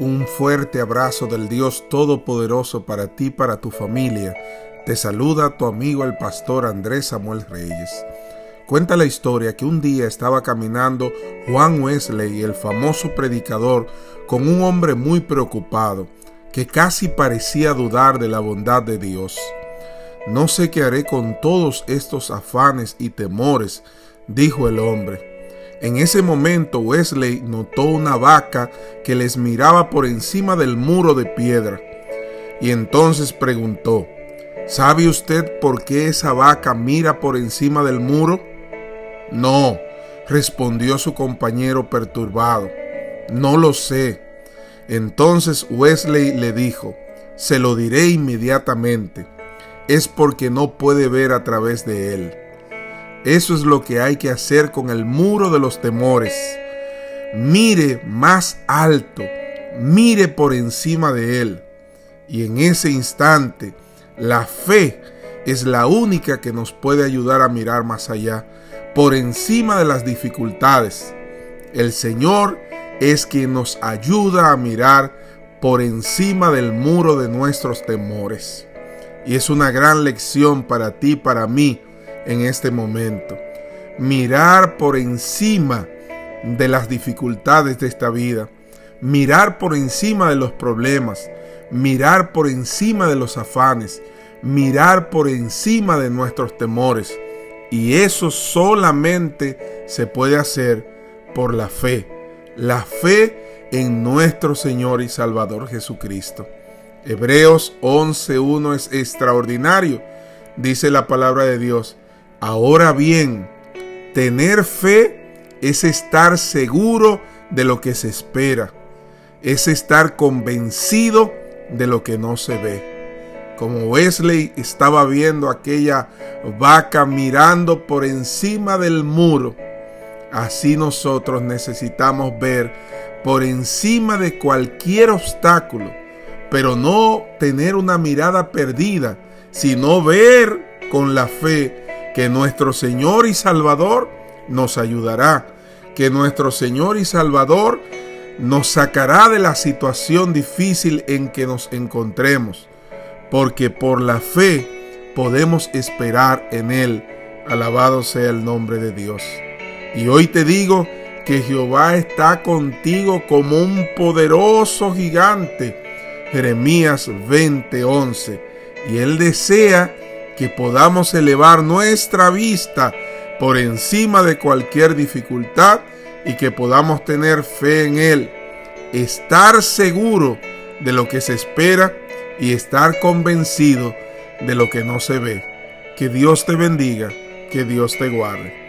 Un fuerte abrazo del Dios Todopoderoso para ti, para tu familia. Te saluda tu amigo el pastor Andrés Samuel Reyes. Cuenta la historia que un día estaba caminando Juan Wesley, el famoso predicador, con un hombre muy preocupado, que casi parecía dudar de la bondad de Dios. No sé qué haré con todos estos afanes y temores, dijo el hombre. En ese momento Wesley notó una vaca que les miraba por encima del muro de piedra. Y entonces preguntó, ¿sabe usted por qué esa vaca mira por encima del muro? No, respondió su compañero perturbado. No lo sé. Entonces Wesley le dijo, se lo diré inmediatamente. Es porque no puede ver a través de él. Eso es lo que hay que hacer con el muro de los temores. Mire más alto, mire por encima de él. Y en ese instante, la fe es la única que nos puede ayudar a mirar más allá, por encima de las dificultades. El Señor es quien nos ayuda a mirar por encima del muro de nuestros temores. Y es una gran lección para ti, para mí, en este momento. Mirar por encima de las dificultades de esta vida. Mirar por encima de los problemas. Mirar por encima de los afanes. Mirar por encima de nuestros temores. Y eso solamente se puede hacer por la fe. La fe en nuestro Señor y Salvador Jesucristo. Hebreos 11.1 es extraordinario. Dice la palabra de Dios Ahora bien, tener fe es estar seguro de lo que se espera, es estar convencido de lo que no se ve. Como Wesley estaba viendo aquella vaca mirando por encima del muro, así nosotros necesitamos ver por encima de cualquier obstáculo, pero no tener una mirada perdida, sino ver con la fe que nuestro Señor y Salvador nos ayudará, que nuestro Señor y Salvador nos sacará de la situación difícil en que nos encontremos, porque por la fe podemos esperar en Él. Alabado sea el nombre de Dios. Y hoy te digo que Jehová está contigo como un poderoso gigante. Jeremías 20:11. Y Él desea que podamos elevar nuestra vista por encima de cualquier dificultad y que podamos tener fe en Él, estar seguro de lo que se espera y estar convencido de lo que no se ve. Que Dios te bendiga, que Dios te guarde.